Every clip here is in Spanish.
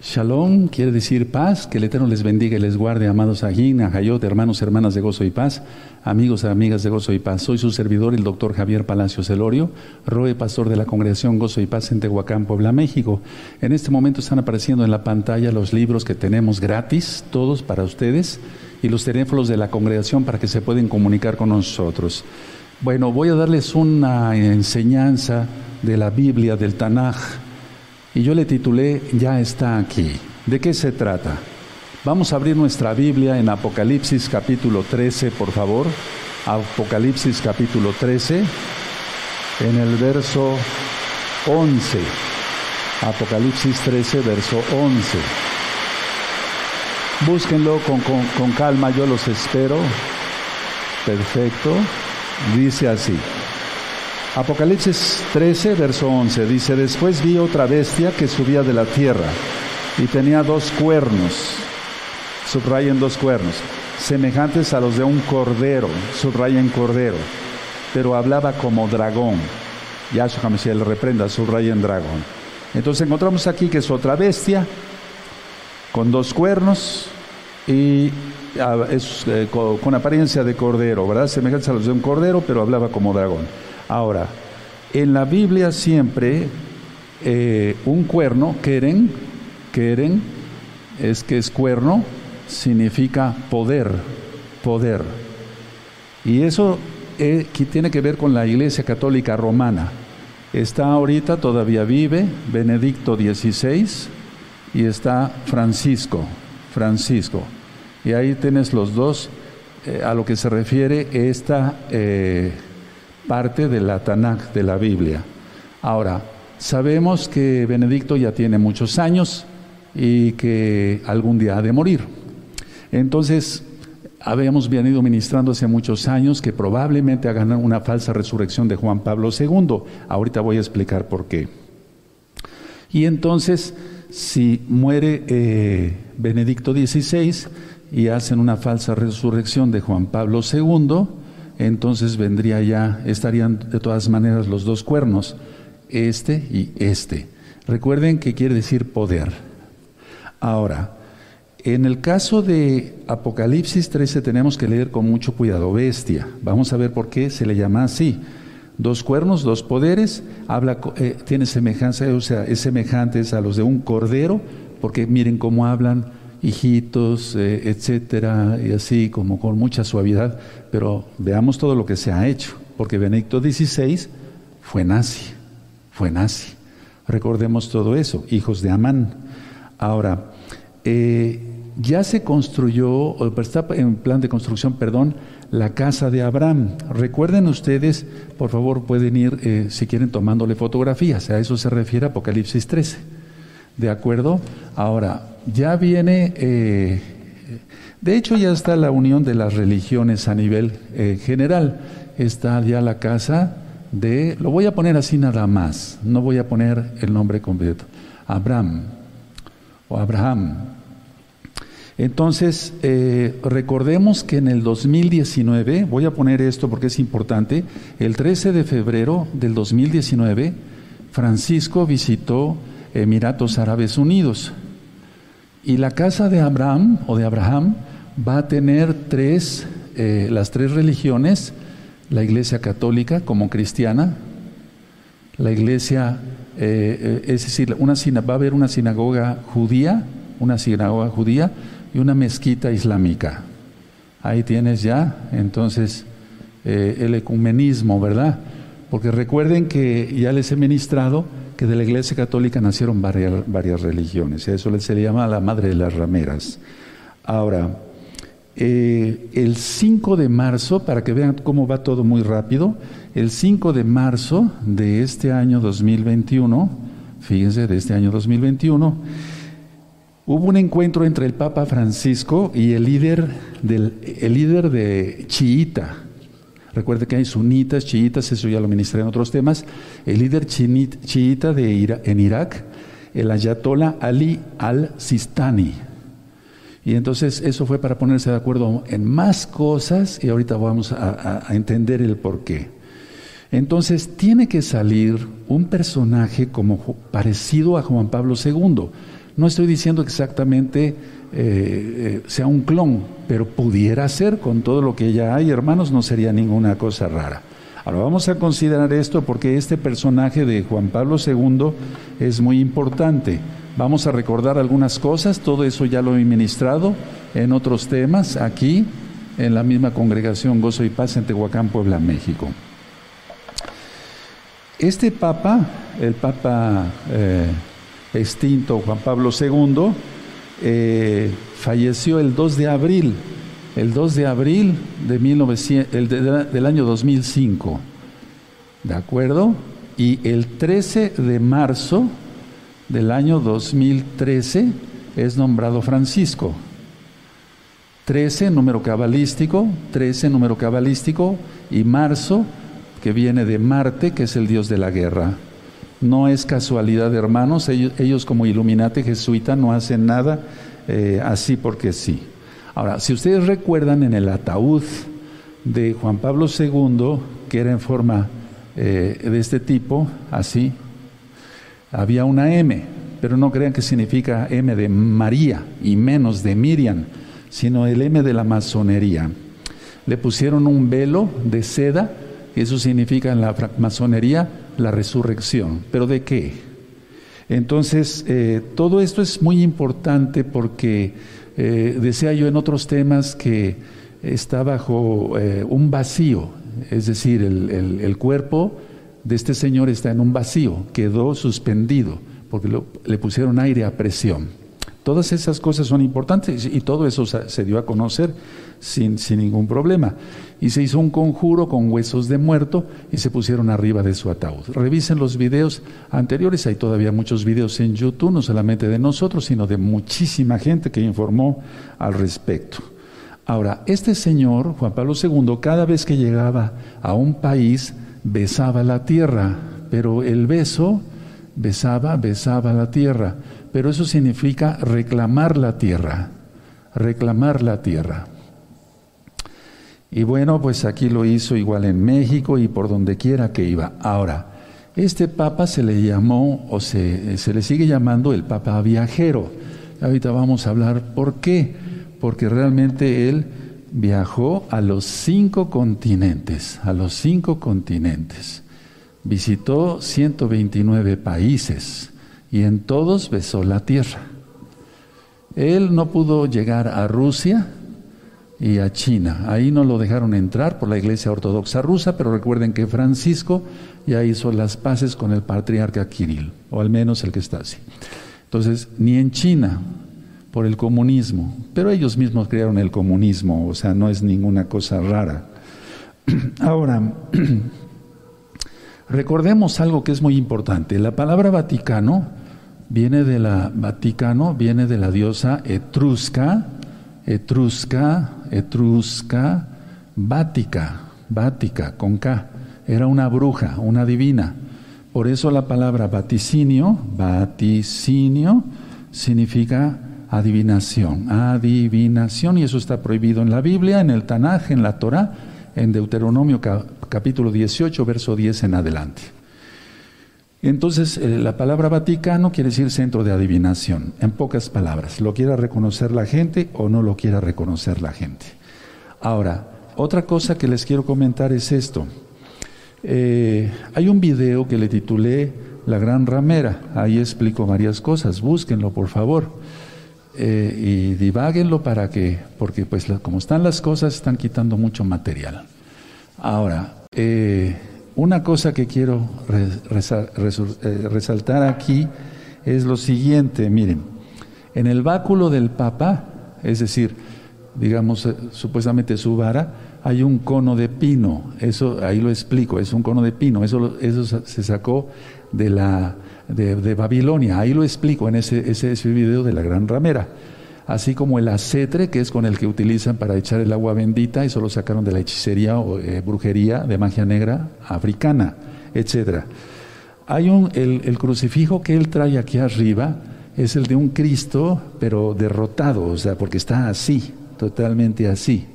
Shalom quiere decir paz, que el Eterno les bendiga y les guarde, amados Ajín, Ajayot, hermanos, hermanas de gozo y paz, amigos, amigas de gozo y paz. Soy su servidor, el doctor Javier Palacios Elorio, Roe, pastor de la Congregación Gozo y Paz en Tehuacán, Puebla, México. En este momento están apareciendo en la pantalla los libros que tenemos gratis, todos para ustedes, y los teléfonos de la congregación para que se puedan comunicar con nosotros. Bueno, voy a darles una enseñanza de la Biblia, del Tanaj y yo le titulé Ya está aquí. ¿De qué se trata? Vamos a abrir nuestra Biblia en Apocalipsis capítulo 13, por favor. Apocalipsis capítulo 13, en el verso 11. Apocalipsis 13, verso 11. Búsquenlo con, con, con calma, yo los espero. Perfecto. Dice así. Apocalipsis 13, verso 11 dice, después vi otra bestia que subía de la tierra y tenía dos cuernos, subrayen dos cuernos, semejantes a los de un cordero, subrayen cordero, pero hablaba como dragón. Yahshua Hamashiach le reprenda, subrayen dragón. Entonces encontramos aquí que es otra bestia con dos cuernos y ah, es, eh, con, apariencia de cordero, ¿verdad? Semejantes a los de un cordero, pero hablaba como dragón. Ahora, en la Biblia siempre eh, un cuerno, queren, queren, es que es cuerno, significa poder, poder. Y eso eh, tiene que ver con la Iglesia Católica Romana. Está ahorita, todavía vive, Benedicto XVI y está Francisco, Francisco. Y ahí tienes los dos eh, a lo que se refiere esta parte de la Tanakh de la Biblia. Ahora, sabemos que Benedicto ya tiene muchos años y que algún día ha de morir. Entonces, habíamos venido ministrando hace muchos años que probablemente hagan una falsa resurrección de Juan Pablo II. Ahorita voy a explicar por qué. Y entonces, si muere eh, Benedicto XVI y hacen una falsa resurrección de Juan Pablo II, entonces vendría ya, estarían de todas maneras los dos cuernos, este y este. Recuerden que quiere decir poder. Ahora, en el caso de Apocalipsis 13 tenemos que leer con mucho cuidado, bestia. Vamos a ver por qué se le llama así. Dos cuernos, dos poderes, habla, eh, tiene semejanza, o sea, es semejante a los de un cordero, porque miren cómo hablan, hijitos, eh, etcétera, y así como con mucha suavidad, pero veamos todo lo que se ha hecho, porque Benedicto XVI fue nazi, fue nazi. Recordemos todo eso, hijos de Amán. Ahora, eh, ya se construyó, está en plan de construcción, perdón, la casa de Abraham. Recuerden ustedes, por favor, pueden ir, eh, si quieren, tomándole fotografías. A eso se refiere Apocalipsis 13. ¿De acuerdo? Ahora, ya viene, eh, de hecho ya está la unión de las religiones a nivel eh, general. Está ya la casa de, lo voy a poner así nada más, no voy a poner el nombre completo, Abraham o Abraham. Entonces, eh, recordemos que en el 2019, voy a poner esto porque es importante, el 13 de febrero del 2019, Francisco visitó Emiratos Árabes Unidos. Y la casa de Abraham o de Abraham va a tener tres, eh, las tres religiones, la iglesia católica como cristiana, la iglesia, eh, eh, es decir, una, va a haber una sinagoga judía, una sinagoga judía y una mezquita islámica. Ahí tienes ya, entonces, el ecumenismo, ¿verdad? Porque recuerden que ya les he ministrado que de la Iglesia Católica nacieron varias, religiones. Eso se le llama la madre de las rameras. Ahora, eh, el 5 de marzo, para que vean cómo va todo muy rápido, el 5 de marzo de este año 2021, fíjense, de este año 2021, hubo un encuentro entre el Papa Francisco y el líder, del, el líder de chiita, Recuerde que hay sunitas, chiitas, eso ya lo ministré en otros temas. El líder chiita de en Irak, el ayatollah Ali al-Sistani. Y entonces eso fue para ponerse de acuerdo en más cosas y ahorita vamos a, entender el por qué. Entonces tiene que salir un personaje como parecido a Juan Pablo II. No estoy diciendo exactamente eh, sea un clon, pero pudiera ser con todo lo que ya hay, hermanos, no sería ninguna cosa rara. Ahora vamos a considerar esto porque este personaje de Juan Pablo II es muy importante. Vamos a recordar algunas cosas, todo eso ya lo he ministrado en otros temas aquí en la misma congregación Gozo y Paz en Tehuacán, Puebla, México. Este papa, el papa eh, extinto Juan Pablo II, eh, falleció el 2 de abril el 2 de abril de 1900, el del año 2005. ¿De acuerdo? Y el 13 de marzo del año 2013 es nombrado Francisco. 13, número cabalístico, 13, número cabalístico, y marzo, que viene de Marte, que es el dios de la guerra. No es casualidad, hermanos, ellos, como Illuminati jesuita no hacen nada eh, así porque sí. Ahora, si ustedes recuerdan en el ataúd de Juan Pablo II, que era en forma eh, de este tipo, así, había una M, pero no crean que significa M de María y menos de Miriam, sino el M de la masonería. Le pusieron un velo de seda, eso significa en la masonería la resurrección. ¿Pero de qué? Entonces, eh, todo esto es muy importante porque eh, decía yo en otros temas que está bajo eh, un vacío, es decir, el, cuerpo de este señor está en un vacío, quedó suspendido porque le pusieron aire a presión. Todas esas cosas son importantes y todo eso se dio a conocer sin, sin, ningún problema. Y se hizo un conjuro con huesos de muerto y se pusieron arriba de su ataúd. Revisen los videos anteriores, hay todavía muchos videos en YouTube, no solamente de nosotros, sino de muchísima gente que informó al respecto. Ahora, este señor, Juan Pablo II, cada vez que llegaba a un país, besaba la tierra, pero el beso besaba, besaba la tierra pero eso significa reclamar la tierra, reclamar la tierra. Y bueno, pues aquí lo hizo igual en México y por donde quiera que iba. Ahora, este papa se le llamó o se, se le sigue llamando el papa viajero. Ahorita vamos a hablar por qué. Porque realmente él viajó a los cinco continentes, a los cinco continentes. Visitó 129 países y en todos besó la tierra. Él no pudo llegar a Rusia y a China. Ahí no lo dejaron entrar por la Iglesia Ortodoxa rusa, pero recuerden que Francisco ya hizo las paces con el patriarca Kirill, o al menos el que está así. Entonces, ni en China, por el comunismo, pero ellos mismos crearon el comunismo, o sea, no es ninguna cosa rara. Ahora, recordemos algo que es muy importante. La palabra Vaticano viene de la Vaticano, viene de la diosa etrusca, etrusca, etrusca, Vática, Vática, con K. Era una bruja, una divina. Por eso la palabra vaticinio, vaticinio, significa adivinación, adivinación, y eso está prohibido en la Biblia, en el Tanaj, en la Torah, en Deuteronomio capítulo 18, verso 10 en adelante. Entonces, eh, la palabra Vaticano quiere decir centro de adivinación, en pocas palabras, lo quiera reconocer la gente o no lo quiera reconocer la gente. Ahora, otra cosa que les quiero comentar es esto. Eh, hay un video que le titulé La Gran Ramera, ahí explico varias cosas, búsquenlo por favor eh, y diváguenlo para que, porque pues como están las cosas, están quitando mucho material. Ahora, una cosa que quiero eh, resaltar aquí es lo siguiente, miren, en el báculo del Papa, es decir, digamos, eh, supuestamente su vara, hay un cono de pino, eso ahí lo explico, es un cono de pino, eso, eso se sacó de, la, de, Babilonia, ahí lo explico en ese, ese, ese video de la gran ramera así como el acetre, que es con el que utilizan para echar el agua bendita, eso lo sacaron de la hechicería o eh, brujería de magia negra africana, etc. Hay un, el, el crucifijo que él trae aquí arriba es el de un Cristo, pero derrotado, o sea, porque está así, totalmente así.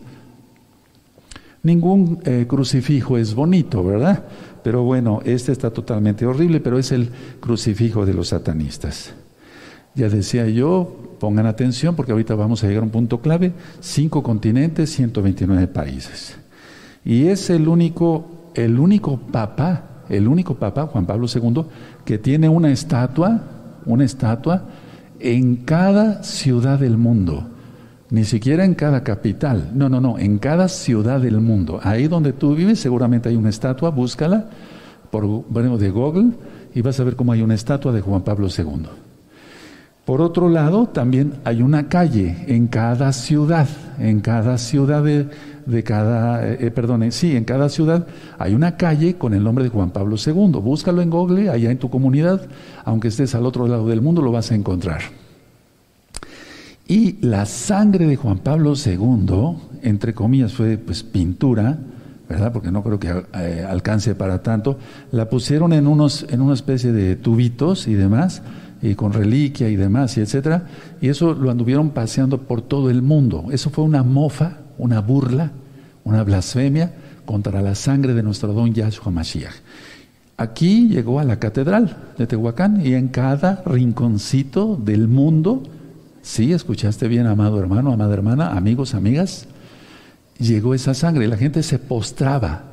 Ningún eh, crucifijo es bonito, ¿verdad? Pero bueno, este está totalmente horrible, pero es el crucifijo de los satanistas. Ya decía yo, pongan atención porque ahorita vamos a llegar a un punto clave, cinco continentes, 129 países. Y es el único, el único papa, el único papa, Juan Pablo II, que tiene una estatua, una estatua en cada ciudad del mundo. Ni siquiera en cada capital. No, no, no, en cada ciudad del mundo. Ahí donde tú vives seguramente hay una estatua, búscala por bueno, de Google y vas a ver cómo hay una estatua de Juan Pablo II. Por otro lado, también hay una calle en cada ciudad, en cada ciudad de, de cada, eh, perdón, sí, en cada ciudad hay una calle con el nombre de Juan Pablo II. Búscalo en Google, allá en tu comunidad, aunque estés al otro lado del mundo, lo vas a encontrar. Y la sangre de Juan Pablo II, entre comillas, fue pues pintura, ¿verdad? Porque no creo que eh, alcance para tanto. La pusieron en unos, en una especie de tubitos y demás y con reliquia y demás, y etcétera, y eso lo anduvieron paseando por todo el mundo. Eso fue una mofa, una burla, una blasfemia contra la sangre de nuestro don Yahshua Mashiach. Aquí llegó a la catedral de Tehuacán y en cada rinconcito del mundo, sí, escuchaste bien, amado hermano, amada hermana, amigos, amigas, llegó esa sangre y la gente se postraba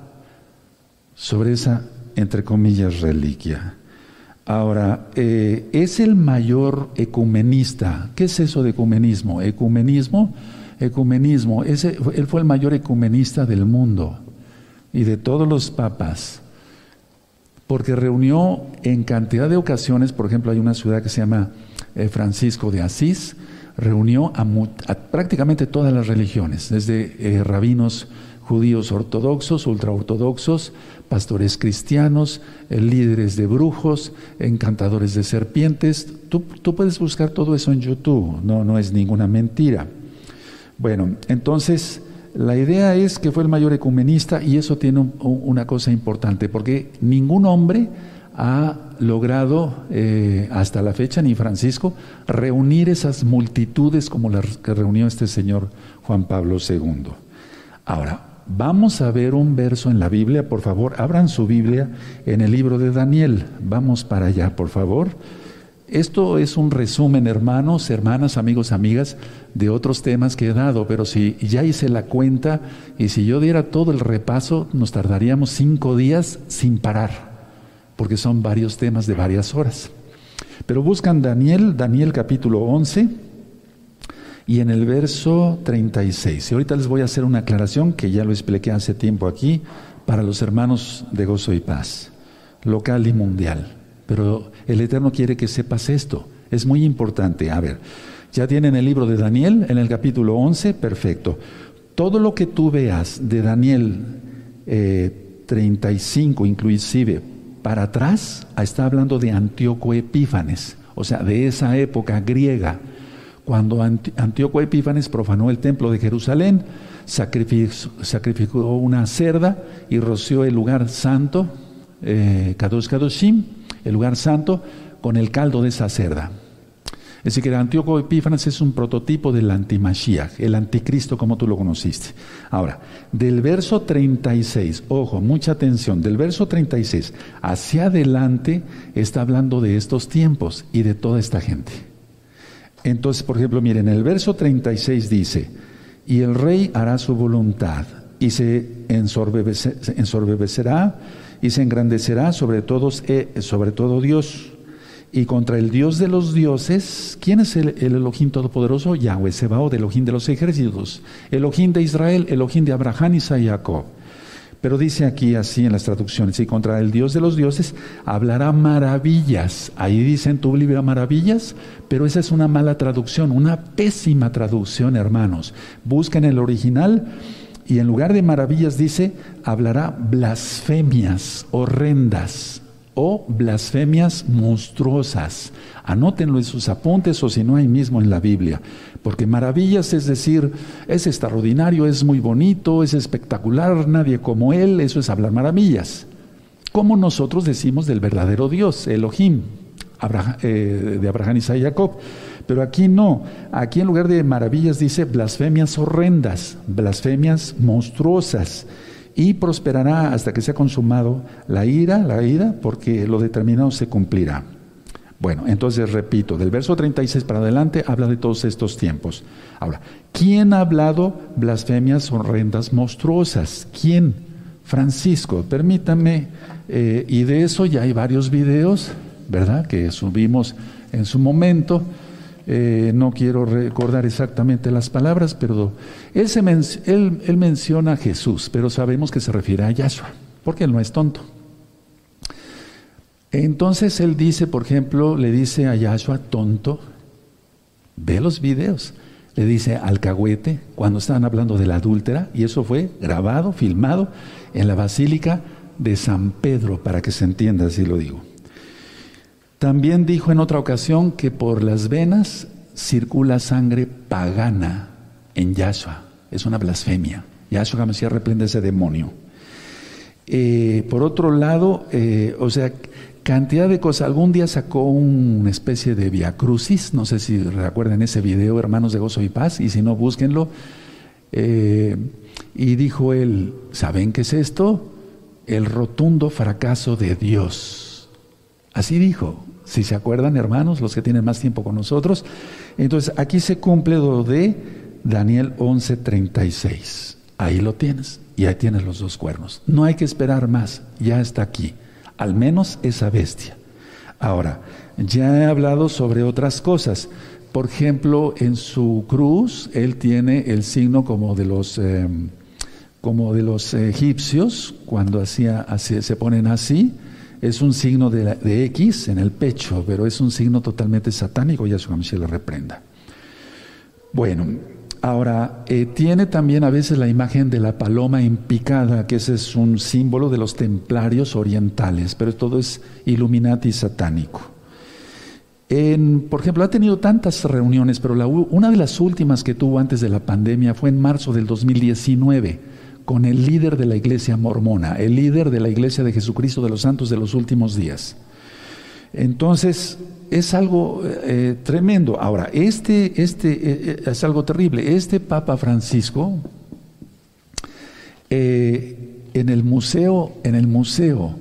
sobre esa, entre comillas, reliquia. Ahora, eh, es el mayor ecumenista. ¿Qué es eso de ecumenismo? Ecumenismo, ecumenismo, él fue el mayor ecumenista del mundo y de todos los papas, porque reunió en cantidad de ocasiones, por ejemplo, hay una ciudad que se llama eh, Francisco de Asís, reunió a, prácticamente todas las religiones, desde eh, rabinos judíos ortodoxos, ultraortodoxos, pastores cristianos, eh, líderes de brujos, encantadores de serpientes. Tú, puedes buscar todo eso en YouTube, no, no es ninguna mentira. Bueno, entonces la idea es que fue el mayor ecumenista y eso tiene una cosa importante, porque ningún hombre ha logrado eh, hasta la fecha, ni Francisco, reunir esas multitudes como las que reunió este señor Juan Pablo II. Ahora, Vamos a ver un verso en la Biblia, por favor, abran su Biblia en el libro de Daniel. Vamos para allá, por favor. Esto es un resumen, hermanos, hermanas, amigos, amigas, de otros temas que he dado, pero si ya hice la cuenta y si yo diera todo el repaso, nos tardaríamos cinco días sin parar, porque son varios temas de varias horas. Pero buscan Daniel, Daniel capítulo 11 y en el verso 36. Y ahorita les voy a hacer una aclaración que ya lo expliqué hace tiempo aquí para los hermanos de gozo y paz, local y mundial. Pero el Eterno quiere que sepas esto. Es muy importante. A ver, ya tienen el libro de Daniel en el capítulo 11, perfecto. Todo lo que tú veas de Daniel 35 eh, inclusive para atrás, está hablando de Antíoco Epífanes, o sea, de esa época griega cuando Antíoco Epífanes profanó el templo de Jerusalén, sacrificó, una cerda y roció el lugar santo, eh, Kadosh Kadoshim, el lugar santo, con el caldo de esa cerda. Es decir, que Antíoco Epífanes es un prototipo del antimashiach, el anticristo como tú lo conociste. Ahora, del verso 36, ojo, mucha atención, del verso 36 hacia adelante está hablando de estos tiempos y de toda esta gente. Entonces, por ejemplo, miren, el verso 36 dice, y el rey hará su voluntad y se ensorbecerá y se engrandecerá sobre, todos, eh, sobre todo Dios. Y contra el Dios de los dioses, ¿quién es el, el Elohim Todopoderoso? Yahweh Sebaot, Elohim de los ejércitos, Elohim de Israel, Elohim de Abraham y Jacob. Pero dice aquí así en las traducciones, y contra el Dios de los dioses hablará maravillas. Ahí dice en tu libro maravillas, pero esa es una mala traducción, una pésima traducción, hermanos. Busquen el original y en lugar de maravillas dice, hablará blasfemias horrendas o blasfemias monstruosas. Anótenlo en sus apuntes o si no ahí mismo en la Biblia. Porque maravillas es decir, es extraordinario, es muy bonito, es espectacular, nadie como Él, eso es hablar maravillas. Como nosotros decimos del verdadero Dios, Elohim, eh, de Abraham, y Jacob. Pero aquí no, aquí en lugar de maravillas dice blasfemias horrendas, blasfemias monstruosas. Y prosperará hasta que sea consumado la ira, la ira, porque lo determinado se cumplirá. Bueno, entonces repito, del verso 36 para adelante habla de todos estos tiempos. Ahora, ¿quién ha hablado blasfemias horrendas, monstruosas? ¿Quién? Francisco, permítame, eh, y de eso ya hay varios videos, ¿verdad? Que subimos en su momento. Eh, no quiero recordar exactamente las palabras, pero él, menciona a Jesús, pero sabemos que se refiere a Yahshua, porque él no es tonto. Entonces él dice, por ejemplo, le dice a Yahshua, tonto, ve los videos. Le dice alcahuete cuando estaban hablando de la adúltera, y eso fue grabado, filmado en la Basílica de San Pedro, para que se entienda, así lo digo. También dijo en otra ocasión que por las venas circula sangre pagana en Yahshua. Es una blasfemia. Yahshua Mesías reprende ese demonio. Eh, por otro lado, eh, o sea, cantidad de cosas. Algún día sacó una especie de Via Crucis, no sé si recuerden ese video, Hermanos de Gozo y Paz, y si no, búsquenlo. Eh, y dijo él, ¿saben qué es esto? El rotundo fracaso de Dios. Así dijo, si se acuerdan, hermanos, los que tienen más tiempo con nosotros. Entonces, aquí se cumple lo de Daniel 11:36. Ahí lo tienes, y ahí tienes los dos cuernos. No hay que esperar más, ya está aquí al menos esa bestia. Ahora, ya he hablado sobre otras cosas. Por ejemplo, en su cruz, él tiene el signo como de los, em, como de los egipcios, cuando hacía, se ponen así. Es un signo de, de, X en el pecho, pero es un signo totalmente satánico, ya su se le reprenda. Bueno, Ahora, eh, tiene también a veces la imagen de la paloma empicada, que ese es un símbolo de los templarios orientales, pero todo es Illuminati satánico. por ejemplo, ha tenido tantas reuniones, pero una de las últimas que tuvo antes de la pandemia fue en marzo del 2019 con el líder de la iglesia mormona, el líder de la iglesia de Jesucristo de los Santos de los últimos días. Entonces, es algo eh, tremendo. Ahora, este, este eh, eh, es algo terrible. Este Papa Francisco, en el museo, en el museo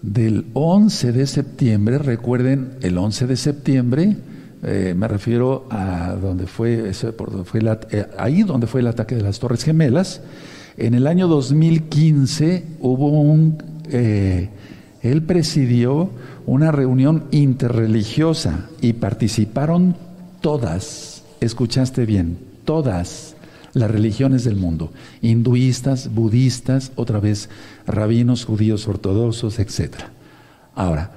del 11 de septiembre, recuerden, el 11 de septiembre, me refiero a donde fue, fue ahí donde fue el ataque de las Torres Gemelas, en el año 2015 hubo un, él presidió una reunión interreligiosa y participaron todas, escuchaste bien, todas las religiones del mundo, hinduistas, budistas, otra vez rabinos, judíos, ortodoxos, etc. Ahora,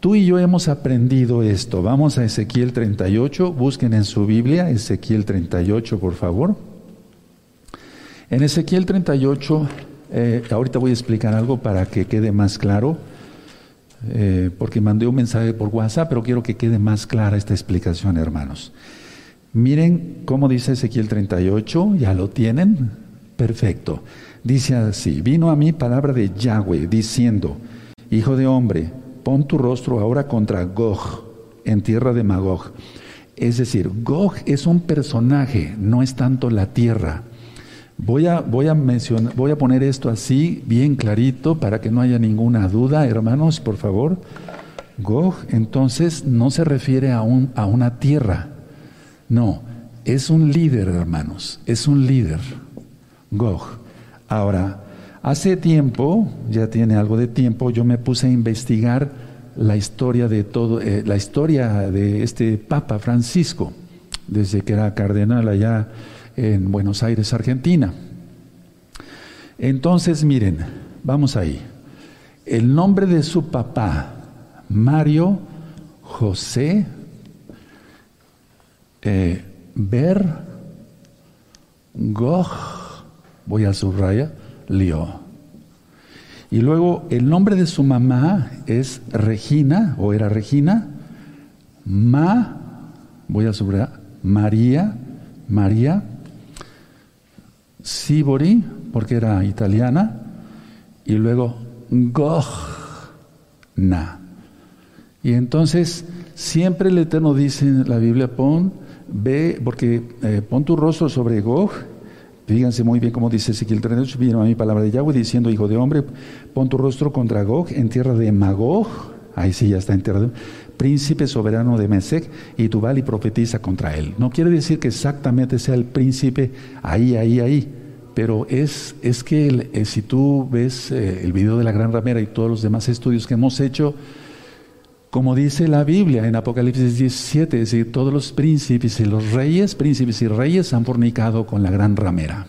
tú y yo hemos aprendido esto. Vamos a Ezequiel 38, busquen en su Biblia Ezequiel 38, por favor. En Ezequiel 38, eh, ahorita voy a explicar algo para que quede más claro. Eh, porque mandé un mensaje por WhatsApp, pero quiero que quede más clara esta explicación, hermanos. Miren cómo dice Ezequiel 38, ¿ya lo tienen? Perfecto. Dice así, vino a mí palabra de Yahweh diciendo, Hijo de hombre, pon tu rostro ahora contra Gog, en tierra de Magog. Es decir, Gog es un personaje, no es tanto la tierra. Voy a, voy a, mencionar, voy a poner esto así, bien clarito, para que no haya ninguna duda, hermanos, por favor. Gog, entonces, no se refiere a, un, a una tierra, no, es un líder, hermanos, es un líder. Gog. Ahora, hace tiempo, ya tiene algo de tiempo, yo me puse a investigar la historia de todo, eh, la historia de este Papa Francisco, desde que era cardenal allá en Buenos Aires, Argentina. Entonces, miren, vamos ahí. El nombre de su papá, Mario José eh, Ber Gog, voy a subrayar, Lio. Y luego el nombre de su mamá es Regina, o era Regina, Ma, voy a subrayar, María, María Sibori, porque era italiana, y luego Gogna. Y entonces siempre el Eterno dice en la Biblia, pon, ve, porque eh, pon tu rostro sobre Gog, fíjense muy bien cómo dice Ezequiel 38, vino a mi palabra de Yahweh diciendo, hijo de hombre, pon tu rostro contra Gog en tierra de Magog, ahí sí ya está en tierra de príncipe soberano de Mesec, y Tubal y profetiza contra él. No quiere decir que exactamente sea el príncipe ahí, ahí, ahí, pero es, es que eh, si tú ves eh, el video de la Gran Ramera y todos los demás estudios que hemos hecho, como dice la Biblia en Apocalipsis 17, es decir, todos los príncipes y los reyes, príncipes y reyes han fornicado con la Gran Ramera.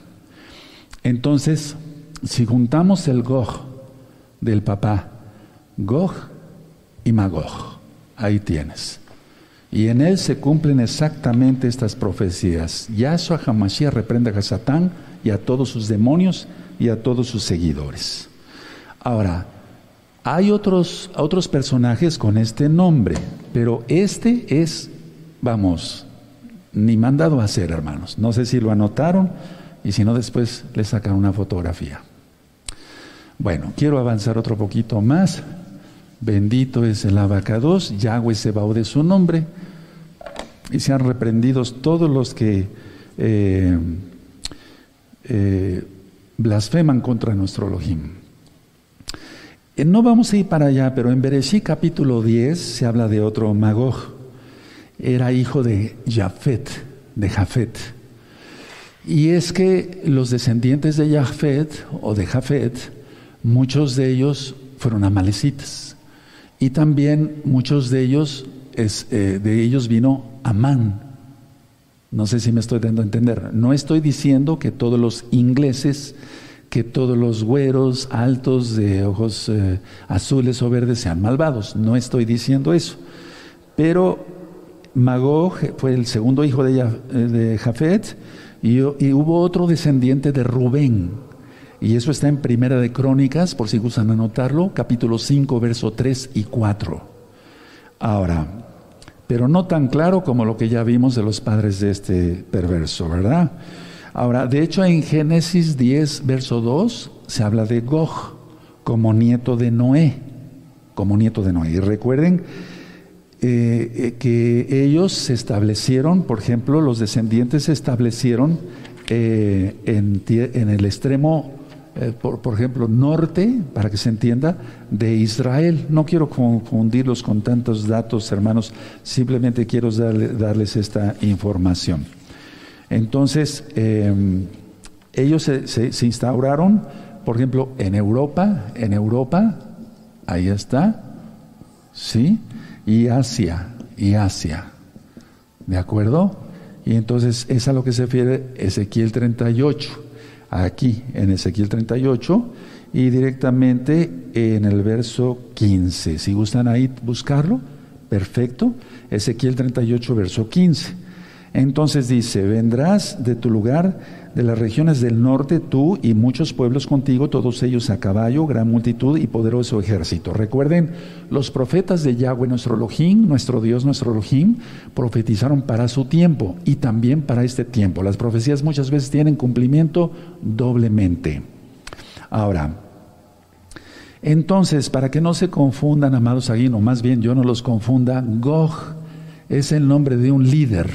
Entonces, si juntamos el Gog del papá, Gog y Magog, ahí tienes. Y en él se cumplen exactamente estas profecías. Yahshua Hamashiach reprenda a Satán y a todos sus demonios y a todos sus seguidores. Ahora, hay otros, otros personajes con este nombre, pero este es, vamos, ni mandado a hacer, hermanos. No sé si lo anotaron y si no, después le sacan una fotografía. Bueno, quiero avanzar otro poquito más. Bendito es el abacados, Yahweh se va de su nombre, y sean reprendidos todos los que eh, eh, blasfeman contra nuestro Elohim. Eh, no vamos a ir para allá, pero en Bereshí capítulo 10 se habla de otro Magog. Era hijo de Jafet, de Jafet. Y es que los descendientes de Jafet o de Jafet, muchos de ellos fueron amalecitas. Y también muchos de ellos, eh, de ellos vino Amán. No sé si me estoy dando a entender. No estoy diciendo que todos los ingleses, que todos los güeros altos de ojos eh, azules o verdes sean malvados. No estoy diciendo eso. Pero Magog fue el segundo hijo de, de Jafet y, y hubo otro descendiente de Rubén. Y eso está en Primera de Crónicas, por si gustan anotarlo, capítulo 5, verso 3 y 4. Ahora, pero no tan claro como lo que ya vimos de los padres de este perverso, ¿verdad? Ahora, de hecho en Génesis 10, verso 2, se habla de Gog como nieto de Noé, como nieto de Noé. Y recuerden eh, eh, que ellos se establecieron, por ejemplo, los descendientes se establecieron eh, en, en el extremo eh, por, ejemplo, norte, para que se entienda, de Israel. No quiero confundirlos con tantos datos, hermanos, simplemente quiero darles esta información. Entonces, em, ellos se, instauraron, por ejemplo, en Europa, en Europa, ahí está, ¿sí? Y Asia, y Asia, ¿de acuerdo? Y entonces es a lo que se refiere Ezequiel 38 aquí en Ezequiel 38 y directamente en el verso 15. Si gustan ahí buscarlo, perfecto. Ezequiel 38, verso 15. Entonces dice, vendrás de tu lugar, de las regiones del norte, tú y muchos pueblos contigo, todos ellos a caballo, gran multitud y poderoso ejército. Recuerden, los profetas de Yahweh, nuestro Elohim, nuestro Dios, nuestro Elohim, profetizaron para su tiempo y también para este tiempo. Las profecías muchas veces tienen cumplimiento doblemente. Ahora, entonces, para que no se confundan, amados aquí, o más bien yo no los confunda, Gog es el nombre de un líder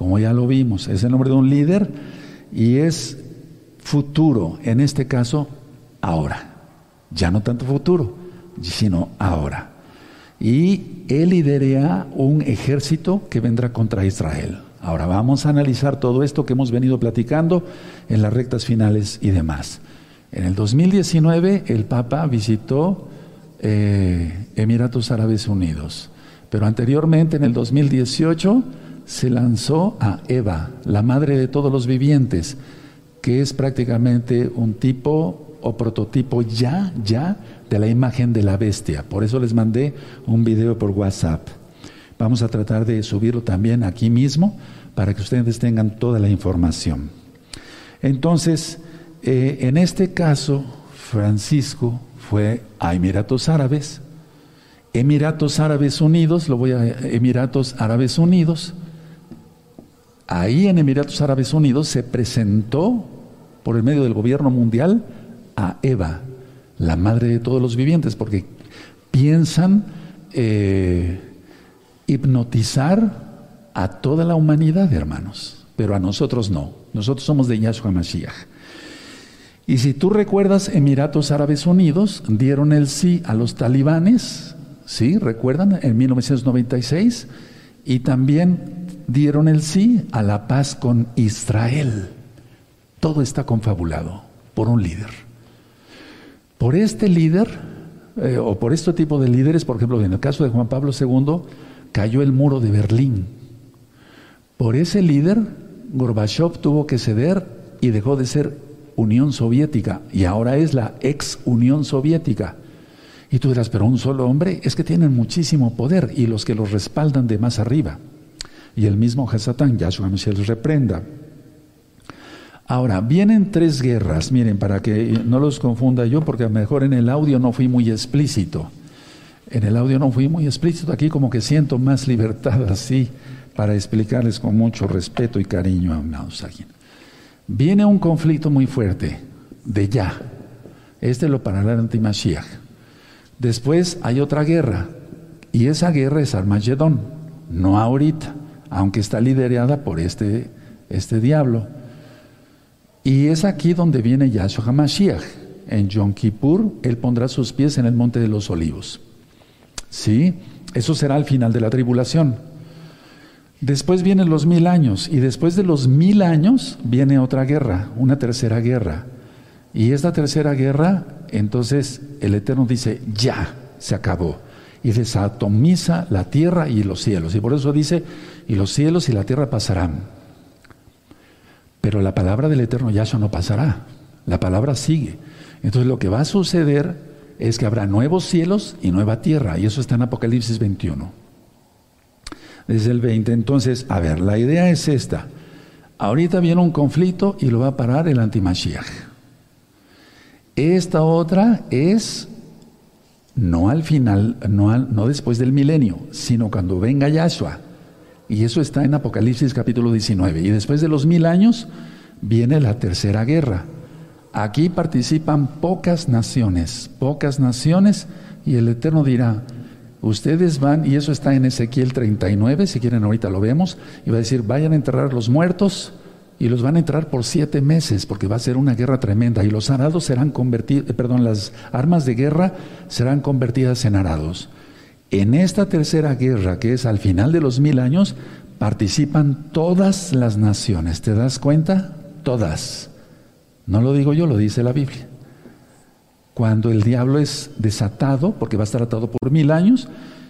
como ya lo vimos, es el nombre de un líder y es futuro, en este caso, ahora. Ya no tanto futuro, sino ahora. Y él lidera un ejército que vendrá contra Israel. Ahora vamos a analizar todo esto que hemos venido platicando en las rectas finales y demás. En el 2019 el Papa visitó eh, Emiratos Árabes Unidos, pero anteriormente en el 2018 se lanzó a Eva, la madre de todos los vivientes, que es prácticamente un tipo o prototipo ya, ya de la imagen de la bestia. Por eso les mandé un video por WhatsApp. Vamos a tratar de subirlo también aquí mismo para que ustedes tengan toda la información. Entonces, eh, en este caso, Francisco fue a Emiratos Árabes, Emiratos Árabes Unidos, lo voy a Emiratos Árabes Unidos, ahí en Emiratos Árabes Unidos se presentó por el medio del gobierno mundial a Eva, la madre de todos los vivientes, porque piensan eh, hipnotizar a toda la humanidad, hermanos, pero a nosotros no. Nosotros somos de Yahshua Mashiach. Y si tú recuerdas, Emiratos Árabes Unidos dieron el sí a los talibanes, ¿Sí? ¿Recuerdan? En 1996. Y también dieron el sí a la paz con Israel. Todo está confabulado por un líder. Por este líder, eh, o por este tipo de líderes, por ejemplo, en el caso de Juan Pablo II, cayó el muro de Berlín. Por ese líder, Gorbachev tuvo que ceder y dejó de ser Unión Soviética y ahora es la ex Unión Soviética. Y tú dirás, pero un solo hombre es que tienen muchísimo poder y los que los respaldan de más arriba. Y el mismo Hasatán, Yahshua los reprenda. Ahora, vienen tres guerras, miren, para que no los confunda yo, porque a lo mejor en el audio no fui muy explícito. En el audio no fui muy explícito, aquí como que siento más libertad así para explicarles con mucho respeto y cariño a aquí. Viene un conflicto muy fuerte, de ya. Este lo parará el antimashiach. Después hay otra guerra, y esa guerra es Armagedón, no ahorita, aunque está liderada por este, este diablo. Y es aquí donde viene Yahshua HaMashiach. En Yom Kippur, Él pondrá sus pies en el monte de los olivos. ¿Sí? Eso será al final de la tribulación. Después vienen los mil años y después de los mil años viene otra guerra, una tercera guerra. Y esta tercera guerra, entonces el Eterno dice, ya, se acabó. Y desatomiza la tierra y los cielos. Y por eso dice, y los cielos y la tierra pasarán. Pero la palabra del Eterno Yahshua no pasará. La palabra sigue. Entonces lo que va a suceder es que habrá nuevos cielos y nueva tierra. Y eso está en Apocalipsis 21 desde el 20. Entonces, a ver, la idea es esta. Ahorita viene un conflicto y lo va a parar el antimashiach. Esta otra es no al final, no, no después del milenio, sino cuando venga Yahshua. Y eso está en Apocalipsis capítulo 19. Y después de los mil años viene la tercera guerra. Aquí participan pocas naciones, pocas naciones, y el Eterno dirá, Ustedes van, y eso está en Ezequiel 39, si quieren ahorita lo vemos, y va a decir, vayan a enterrar los muertos y los van a enterrar por siete meses, porque va a ser una guerra tremenda, y los arados serán convertidos, eh, perdón, las armas de guerra serán convertidas en arados. En esta tercera guerra, que es al final de los mil años, participan todas las naciones. ¿Te das cuenta? Todas. No lo digo yo, lo dice la Biblia cuando el diablo es desatado, porque va a estar atado por mil años,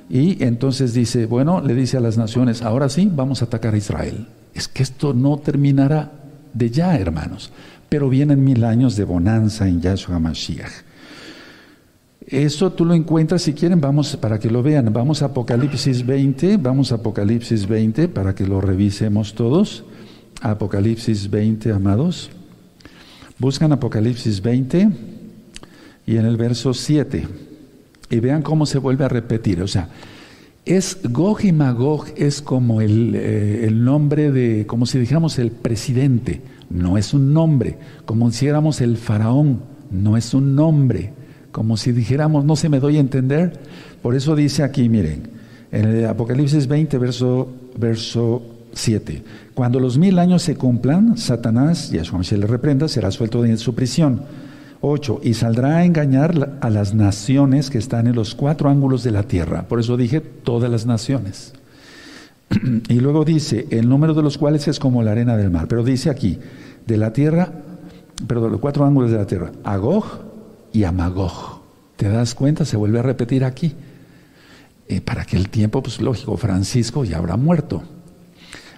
y entonces dice, bueno, le dice a las naciones, ahora sí, vamos a atacar a Israel. Es que esto no terminará de ya, hermanos, pero vienen mil años de bonanza en Yahshua Mashiach. Eso tú lo encuentras, si quieren, vamos para que lo vean. Vamos a Apocalipsis 20, vamos a Apocalipsis 20 para que lo revisemos todos. Apocalipsis 20, amados. Buscan Apocalipsis 20 y en el verso 7. Y vean cómo se vuelve a repetir. O sea, es Gog y Magog es como el, eh, el, nombre de, como si dijéramos el presidente, no es un nombre, como si dijéramos el faraón, no es un nombre, como si dijéramos, no se me doy a entender. Por eso dice aquí, miren, en el Apocalipsis 20, verso, verso 7, cuando los mil años se cumplan, Satanás, y a su le reprenda, será suelto de su prisión 8. Y saldrá a engañar a las naciones que están en los cuatro ángulos de la tierra. Por eso dije todas las naciones. y luego dice, el número de los cuales es como la arena del mar. Pero dice aquí, de la tierra, perdón, los cuatro ángulos de la tierra, Agog y Amagog. ¿Te das cuenta? Se vuelve a repetir aquí. Eh, para que el tiempo, pues lógico, Francisco ya habrá muerto.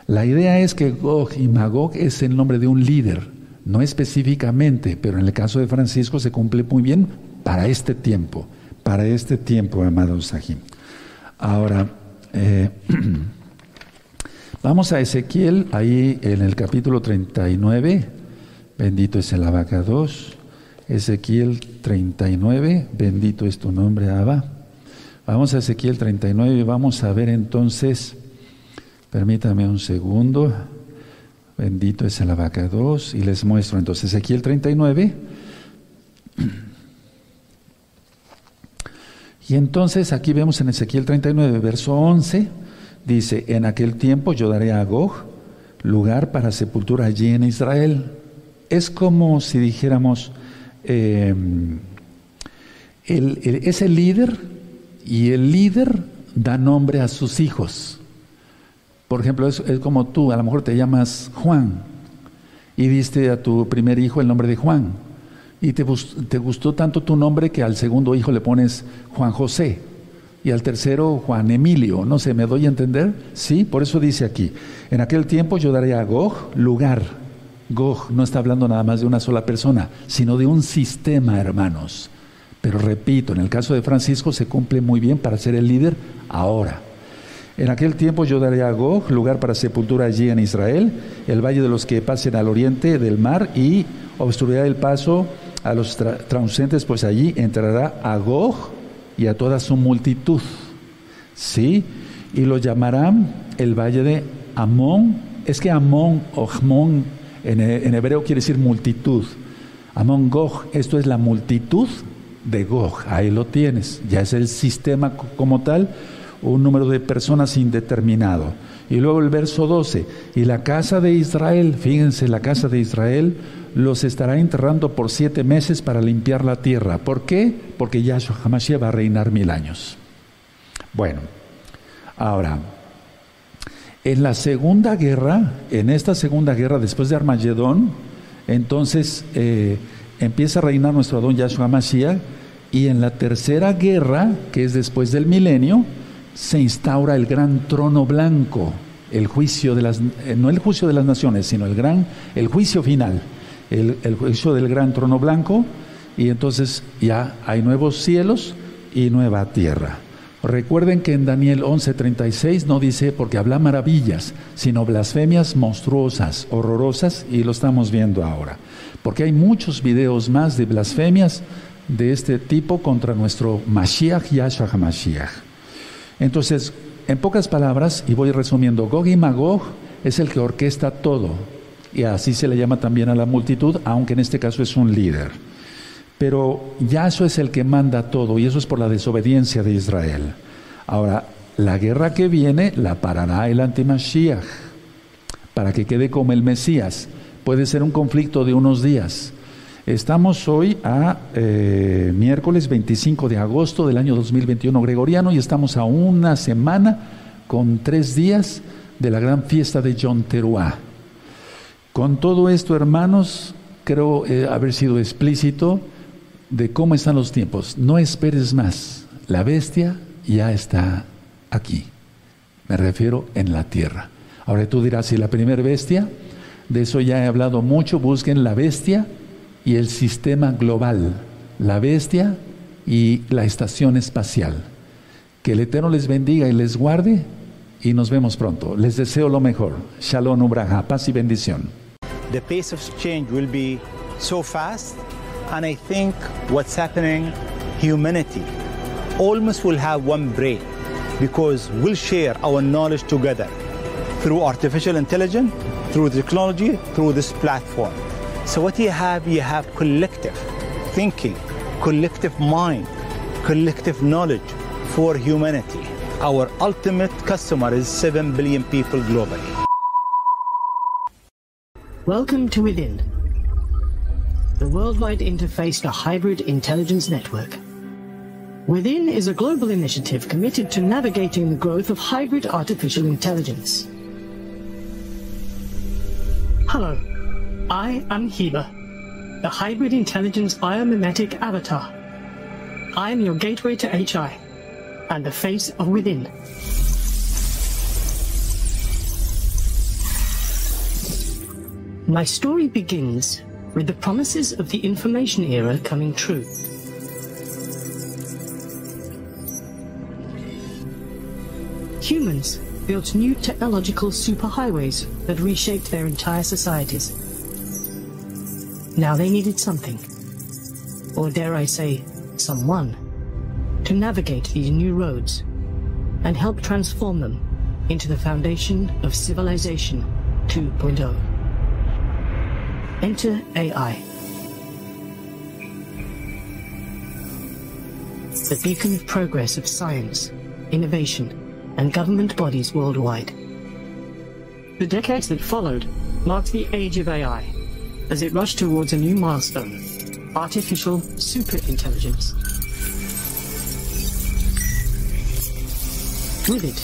La idea es que Gog y Magog es el nombre de un líder no específicamente, pero en el caso de Francisco se cumple muy bien para este tiempo, para este tiempo, amado Sahim. Ahora, eh, vamos a Ezequiel, ahí en el capítulo 39, bendito es el abacados, Ezequiel 39, bendito es tu nombre, Abba. Vamos a Ezequiel 39 y vamos a ver entonces, permítame un segundo. Bendito es el abacados. Y les muestro entonces Ezequiel 39. Y entonces aquí vemos en Ezequiel 39, verso 11, dice, en aquel tiempo yo daré a Gog lugar para sepultura allí en Israel. Es como si dijéramos, eh, ese líder y el líder da nombre a sus hijos. Por ejemplo, es, como tú, a lo mejor te llamas Juan y diste a tu primer hijo el nombre de Juan. Y te, te gustó tanto tu nombre que al segundo hijo le pones Juan José y al tercero Juan Emilio. No sé, ¿me doy a entender? Sí, por eso dice aquí, en aquel tiempo yo daré a Gog lugar. Gog no está hablando nada más de una sola persona, sino de un sistema, hermanos. Pero repito, en el caso de Francisco se cumple muy bien para ser el líder ahora. En aquel tiempo yo daré a Gog lugar para sepultura allí en Israel, el valle de los que pasen al oriente del mar y obstruirá el paso a los transeúntes, pues allí entrará a Gog y a toda su multitud. ¿Sí? Y lo llamarán el valle de Amón. Es que Amón o Amón en, en hebreo quiere decir multitud. Amón Gog, esto es la multitud de Gog, ahí lo tienes, ya es el sistema como tal, un número de personas indeterminado. Y luego el verso 12, y la casa de Israel, fíjense, la casa de Israel los estará enterrando por siete meses para limpiar la tierra. ¿Por qué? Porque Yahshua Hamashiach va a reinar mil años. Bueno, ahora, en la segunda guerra, en esta segunda guerra después de Armagedón, entonces eh, empieza a reinar nuestro Adón Yahshua Mashiach y en la tercera guerra, que es después del milenio, se instaura el gran trono blanco, el juicio de las, eh, no el juicio de las naciones, sino el gran, el juicio final, el, juicio del gran trono blanco, y entonces ya hay nuevos cielos y nueva tierra. Recuerden que en Daniel 11:36 no dice porque habla maravillas, sino blasfemias monstruosas, horrorosas, y lo estamos viendo ahora porque hay muchos videos más de blasfemias de este tipo contra nuestro Mashiach Yahshua HaMashiach. Entonces, en pocas palabras, y voy resumiendo, Gog y Magog es el que orquesta todo, y así se le llama también a la multitud, aunque en este caso es un líder. Pero Yahshua es el que manda todo, y eso es por la desobediencia de Israel. Ahora, la guerra que viene la parará el antimashiach, para que quede como el Mesías puede ser un conflicto de unos días. Estamos hoy a eh, miércoles 25 de agosto del año 2021 gregoriano y estamos a una semana con tres días de la gran fiesta de John Teruá. Con todo esto, hermanos, creo eh, haber sido explícito de cómo están los tiempos. No esperes más. La bestia ya está aquí. Me refiero en la tierra. Ahora tú dirás, si la primera bestia de eso ya he hablado mucho. Busquen la bestia y el sistema global. La bestia y la estación espacial. Que el Eterno les bendiga y les guarde y nos vemos pronto. Les deseo lo mejor. Shalom Ubraja, paz y bendición. The pace of change will be so fast and I think what's happening humanity almost will have one brain because we'll share our knowledge together through artificial intelligence through technology, through this platform. So what do you have, you have collective thinking, collective mind, collective knowledge for humanity. Our ultimate customer is 7 billion people globally. Welcome to Within, the worldwide interface to hybrid intelligence network. Within is a global initiative committed to navigating the growth of hybrid artificial intelligence. Hello, I am Heba, the hybrid intelligence biomimetic avatar. I am your gateway to HI and the face of within. My story begins with the promises of the information era coming true. Humans built new technological superhighways that reshaped their entire societies. Now they needed something, or dare I say, someone, to navigate these new roads and help transform them into the foundation of civilization 2.0. Enter AI. The beacon of progress of science, innovation, and government bodies worldwide. The decades that followed marked the age of AI as it rushed towards a new milestone, artificial superintelligence. With it,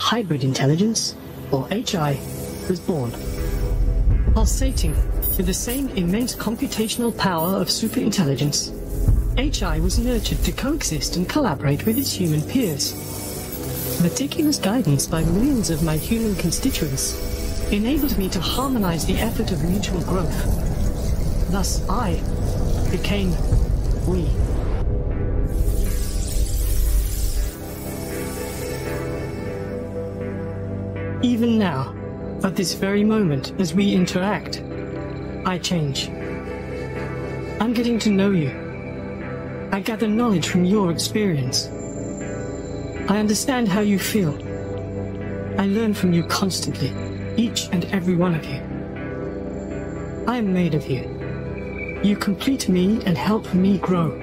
hybrid intelligence, or HI, was born. Pulsating with the same immense computational power of superintelligence, HI was nurtured to coexist and collaborate with its human peers. Meticulous guidance by millions of my human constituents enabled me to harmonize the effort of mutual growth. Thus, I became we. Even now, at this very moment, as we interact, I change. I'm getting to know you. I gather knowledge from your experience. I understand how you feel. I learn from you constantly, each and every one of you. I am made of you. You complete me and help me grow.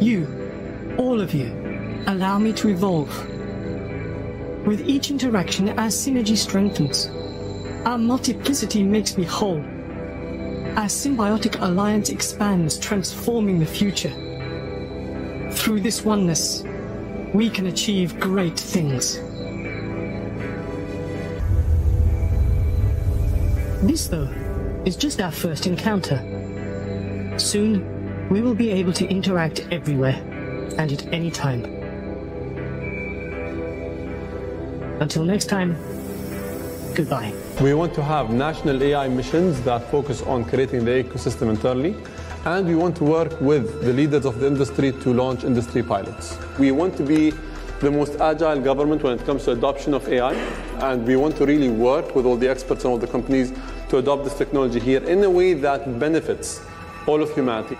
You, all of you, allow me to evolve. With each interaction, our synergy strengthens. Our multiplicity makes me whole. Our symbiotic alliance expands, transforming the future. Through this oneness, we can achieve great things. This, though, is just our first encounter. Soon, we will be able to interact everywhere and at any time. Until next time, goodbye. We want to have national AI missions that focus on creating the ecosystem internally. And we want to work with the leaders of the industry to launch industry pilots. We want to be the most agile government when it comes to adoption of AI. And we want to really work with all the experts and all the companies to adopt this technology here in a way that benefits all of humanity.